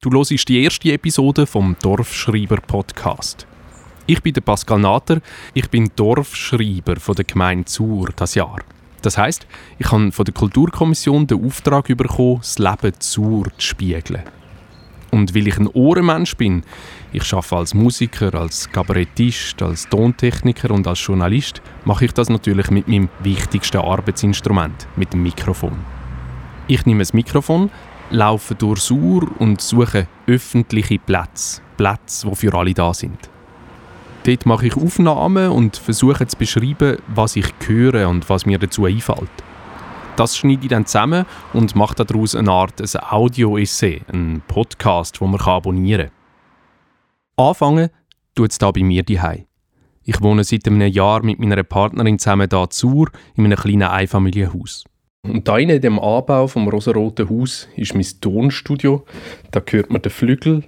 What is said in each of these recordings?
Du hörst die erste Episode vom Dorfschreiber Podcast. Ich bin der Pascal Nater, ich bin Dorfschreiber von der Gemeinde Zur das Jahr. Das heißt, ich habe von der Kulturkommission den Auftrag bekommen, das Leben Zur zu spiegeln. Und weil ich ein Ohrenmensch bin, ich arbeite als Musiker, als Kabarettist, als Tontechniker und als Journalist, mache ich das natürlich mit meinem wichtigsten Arbeitsinstrument, mit dem Mikrofon. Ich nehme das Mikrofon, laufe durch Sur und suche öffentliche Plätze. Plätze, die für alle da sind. Dort mache ich Aufnahmen und versuche zu beschreiben, was ich höre und was mir dazu einfällt. Das schneide ich dann zusammen und mache daraus eine Art ein Audio-Essay, einen Podcast, den man abonnieren kann. Anfangen tut es hier bei mir daheim. Ich wohne seit einem Jahr mit meiner Partnerin zusammen hier zu in einem kleinen Einfamilienhaus. Und da in dem Anbau vom rosaroten Haus ist mein Tonstudio. Da hört man den Flügel.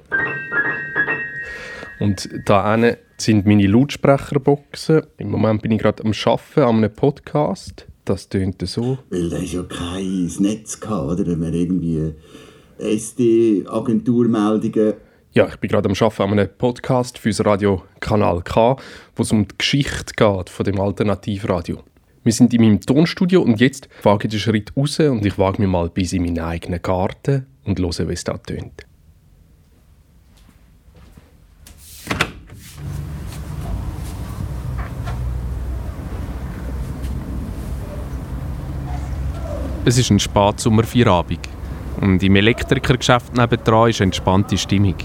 Und da sind meine Lautsprecherboxen. Im Moment bin ich gerade am Arbeiten an einem Podcast. Das tönt so. Weil da ist ja kein Netz gehabt, oder? Wenn man irgendwie SD-Agenturmeldungen ja, ich bin gerade am Arbeiten an einem Podcast für das Radio Kanal K, wo es um die Geschichte geht von dem Alternativradio. Wir sind in meinem Tonstudio und jetzt wage ich den Schritt raus und ich wage mir mal bis in meinen eigenen Garten und höre, wie es da tönt. Es ist ein Spatsommerfeierabend und im Elektrikergeschäft nebendran ist entspannte Stimmung.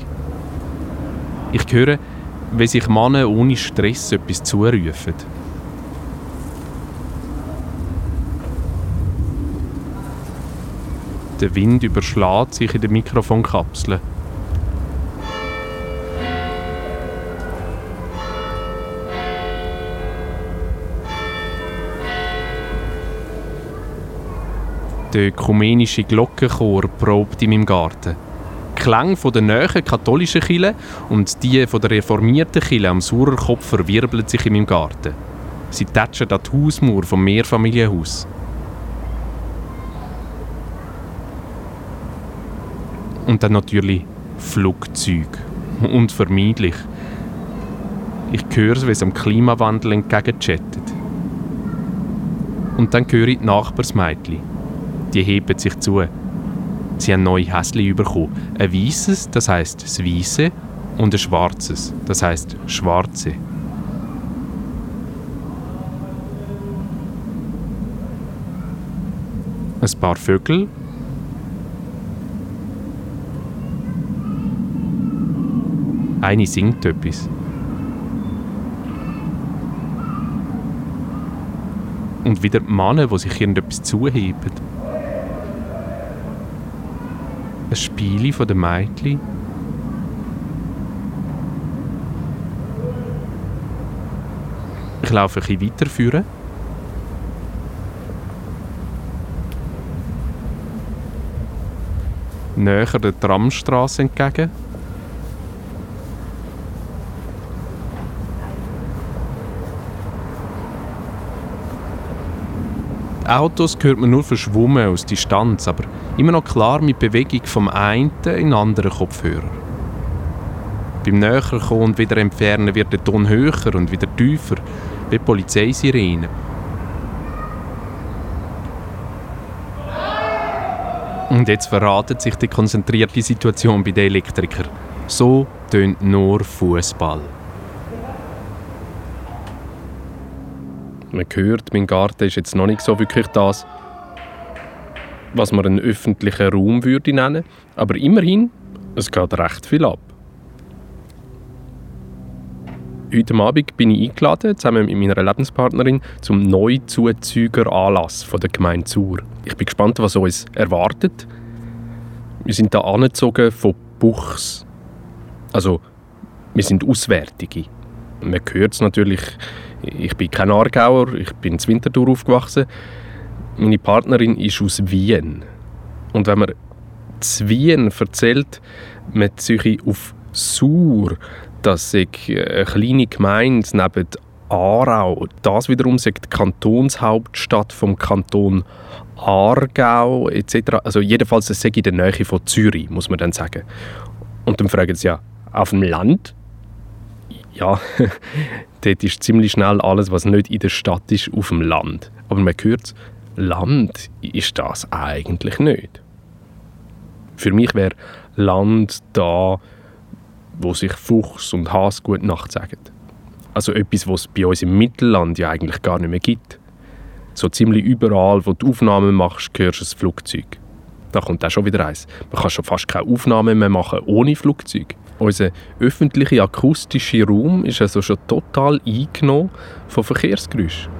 Ich höre, wie sich Männer ohne Stress etwas zurufen. Der Wind überschlägt sich in der Mikrofonkapsel. Der ökumenische Glockenchor probt in meinem Garten. Die Klänge der nähen katholischen Kille und die der reformierten Kille am Surerkopf verwirbeln sich in meinem Garten. Sie tätschen an die Hausmauer vom Mehrfamilienhaus. Und dann natürlich Flugzeug. Unvermeidlich. Ich höre, wie es am Klimawandel entgegenchattet. Und dann höre ich die Nachbarsmädchen. Die heben sich zu. Sie haben neue Häschen bekommen. Ein weißes, das heißt das Weiße, und ein schwarzes, das heißt Schwarze. Ein paar Vögel Eine singt etwas. Und wieder Männer, die sich irgendetwas zuheben. Ein Spiel von den Mädchen. Ich laufe ein bisschen weiter. Näher der Tramstraße entgegen. Autos hört man nur verschwommen aus Distanz, aber immer noch klar mit Bewegung vom einen in den anderen Kopfhörer. Beim Näherkommen und wieder Entfernen wird der Ton höher und wieder tiefer, wie Polizeisirene. Und jetzt verratet sich die konzentrierte Situation bei den Elektrikern. So tönt nur Fußball. Man hört, mein Garten ist jetzt noch nicht so wirklich das, was man einen öffentlichen Raum würde nennen. Aber immerhin, es geht recht viel ab. Heute Abend bin ich eingeladen, zusammen mit meiner Lebenspartnerin, zum Neuzuzüger-Anlass der Gemeinde Zur. Ich bin gespannt, was uns erwartet. Wir sind hier angezogen von Buchs. Also, wir sind Auswärtige. Man hört es natürlich ich bin kein Aargauer, ich bin in Winterthur aufgewachsen. Meine Partnerin ist aus Wien. Und wenn man zu Wien erzählt, man sich auf Sur, dass ich eine kleine Gemeinde neben Aarau, das wiederum sagt die Kantonshauptstadt vom Kanton Aargau etc. Also jedenfalls das in der Nähe von Zürich, muss man dann sagen. Und dann fragen sie ja, auf dem Land? Ja, dort ist ziemlich schnell alles, was nicht in der Stadt ist, auf dem Land. Aber man hört, Land ist das eigentlich nicht. Für mich wäre Land da, wo sich Fuchs und Has gut Nacht sagen. Also etwas, was es bei uns im Mittelland ja eigentlich gar nicht mehr gibt. So ziemlich überall, wo du Aufnahmen machst, hörst du ein Flugzeug. Da kommt auch schon wieder eins. Man kann schon fast keine Aufnahmen mehr machen ohne Flugzeug. Unser öffentlicher akustischer Raum ist also schon total eingenommen von Verkehrsgeräuschen.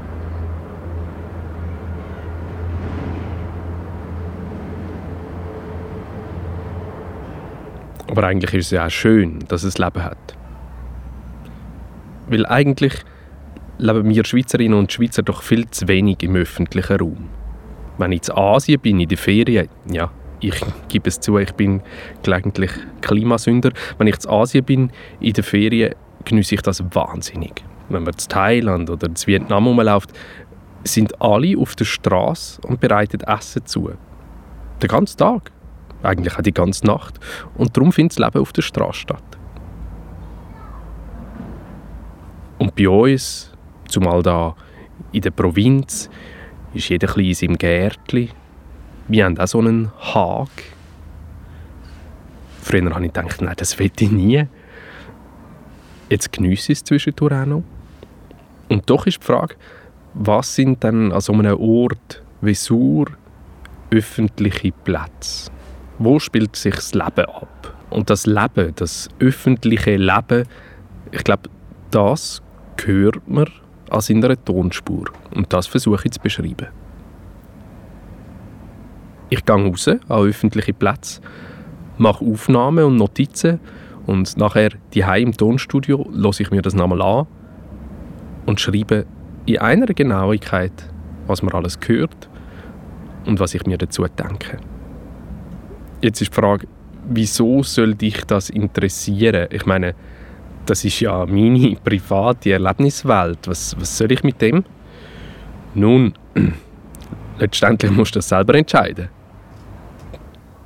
Aber eigentlich ist es ja auch schön, dass es Leben hat. Weil eigentlich leben wir Schweizerinnen und Schweizer doch viel zu wenig im öffentlichen Raum. Wenn ich in Asien bin, in der Ferien, ja, ich gebe es zu, ich bin gelegentlich Klimasünder. Wenn ich in Asien bin, in der Ferien, genieße ich das wahnsinnig. Wenn man in Thailand oder in Vietnam rumläuft, sind alle auf der Straße und bereiten Essen zu. Den ganzen Tag. Eigentlich auch die ganze Nacht. Und darum findet das Leben auf der Straße statt. Und bei uns, zumal da in der Provinz, ist jeder ein in seinem Gärtchen. Wir haben auch so einen Hag. Früher habe ich gedacht, nein, das will ich nie. Jetzt geniesse ich es zwischendurch auch noch. Und doch ist die Frage, was sind dann an so einem Ort wie Sur öffentliche Plätze? Wo spielt sich das Leben ab? Und das Leben, das öffentliche Leben, ich glaube, das hört man an seiner Tonspur. Und das versuche ich zu beschreiben. Ich gehe raus an öffentliche Plätze, mache Aufnahmen und Notizen und nachher die im Tonstudio lasse ich mir das nochmal an und schreibe in einer Genauigkeit, was man alles hört und was ich mir dazu denke. Jetzt ist die Frage, wieso soll dich das interessieren? Ich meine, das ist ja meine private Erlebniswelt. Was, was soll ich mit dem? Nun, letztendlich musst du das selber entscheiden.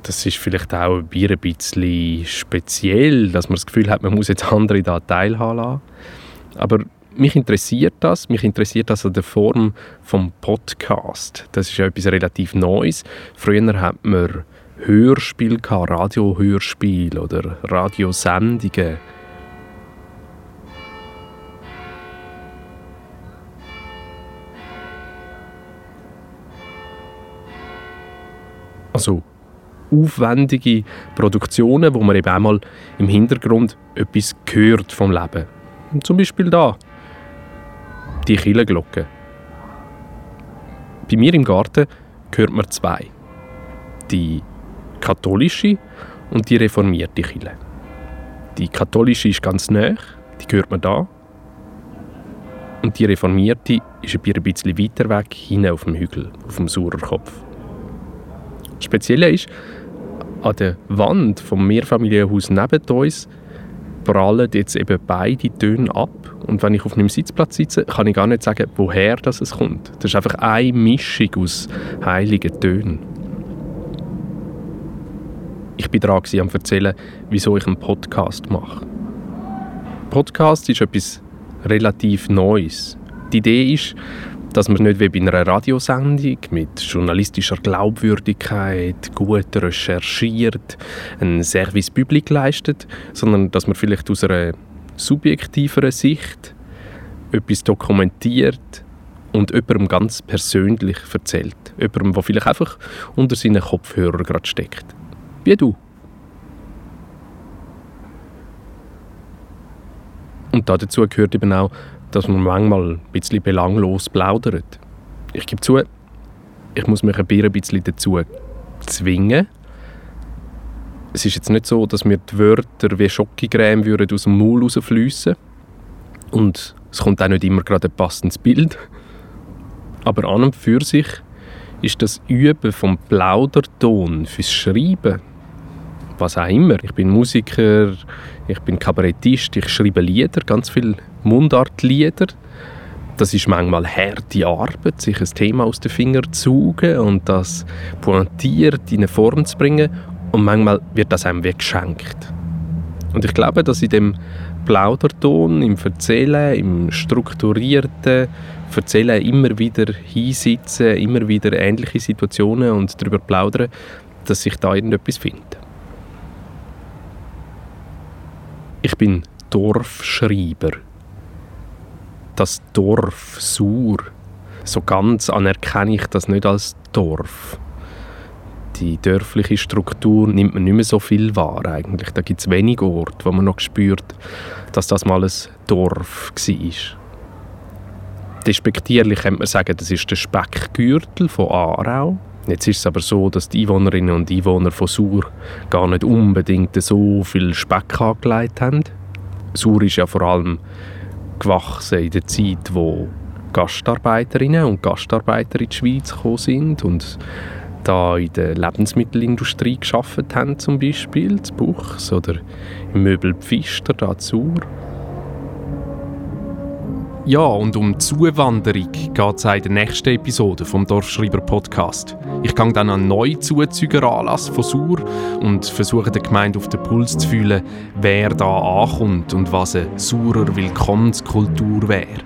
Das ist vielleicht auch ein bisschen speziell, dass man das Gefühl hat, man muss jetzt andere da teilhaben lassen. Aber mich interessiert das. Mich interessiert das in der Form vom Podcast. Das ist ja etwas relativ Neues. Früher hat man Hörspiel, Radiohörspiel oder Radiosendungen Also aufwendige Produktionen, wo man eben einmal im Hintergrund etwas hört vom Leben. Zum Beispiel da die Kirchenglocke. Bei mir im Garten hört man zwei. Die katholische und die reformierte Kirche. Die katholische ist ganz nah, die hört man da. Und die reformierte ist ein bisschen weiter weg, hinten auf dem Hügel, auf dem Surerkopf. Spezielle ist, an der Wand vom Mehrfamilienhaus neben uns prallen jetzt eben beide Töne ab. Und wenn ich auf einem Sitzplatz sitze, kann ich gar nicht sagen, woher das es kommt. Das ist einfach eine Mischung aus heiligen Tönen. Ich bin dran am erzählen, wieso ich einen Podcast mache. Podcast ist etwas relativ Neues. Die Idee ist, dass man nicht wie bei einer Radiosendung mit journalistischer Glaubwürdigkeit gut recherchiert, einen Service Public leistet, sondern dass man vielleicht aus einer subjektiveren Sicht etwas dokumentiert und jemandem ganz persönlich erzählt. Jemandem, der vielleicht einfach unter seinen Kopfhörern gerade steckt. Wie du. Und dazu gehört eben auch, dass man manchmal ein bisschen belanglos plaudert. Ich gebe zu, ich muss mich ein bisschen dazu zwingen. Es ist jetzt nicht so, dass mir die Wörter wie Schokocreme würden aus dem Maul rausfliessen und es kommt auch nicht immer gerade ein passendes Bild. Aber an und für sich ist das Üben vom Plauderton fürs Schreiben, was auch immer. Ich bin Musiker, ich bin Kabarettist, ich schreibe Lieder, ganz viele Mundartlieder. Das ist manchmal harte Arbeit, sich ein Thema aus den Fingern zu saugen und das pointiert in eine Form zu bringen. Und manchmal wird das einem wie geschenkt. Und ich glaube, dass in dem Plauderton, im Erzählen, im strukturierten Erzählen immer wieder hinsitzen, immer wieder ähnliche Situationen und darüber plaudern, dass sich da irgendetwas findet. Ich bin Dorfschreiber. Das Dorf Sur. So ganz anerkenne ich das nicht als Dorf. Die dörfliche Struktur nimmt man nicht mehr so viel wahr eigentlich. Da gibt es wenige Orte, wo man noch spürt, dass das mal ein Dorf war. Despektierlich könnte man sagen, das ist der Speckgürtel von Aarau. Jetzt ist es aber so, dass die Einwohnerinnen und Einwohner von Sur gar nicht unbedingt so viel Speck angelegt haben. Sur ist ja vor allem gewachsen in der Zeit, wo Gastarbeiterinnen und Gastarbeiter in die Schweiz gekommen sind und da in der Lebensmittelindustrie geschafft haben, zum Beispiel, in Buchs oder im Möbel Pfister, da Sur. Ja, und um Zuwanderung geht es in der nächsten Episode vom Dorfschreiber Podcast. Ich gehe dann an neue Zuzügeranlass von Sur und versuche der Gemeinde auf den Puls zu fühlen, wer da ankommt und was eine Surer Willkommenskultur wäre.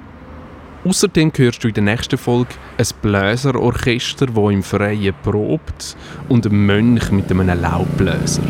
Außerdem hörst du in der nächsten Folge ein Bläserorchester, das im Freien probt und ein Mönch mit einem Laubbläser.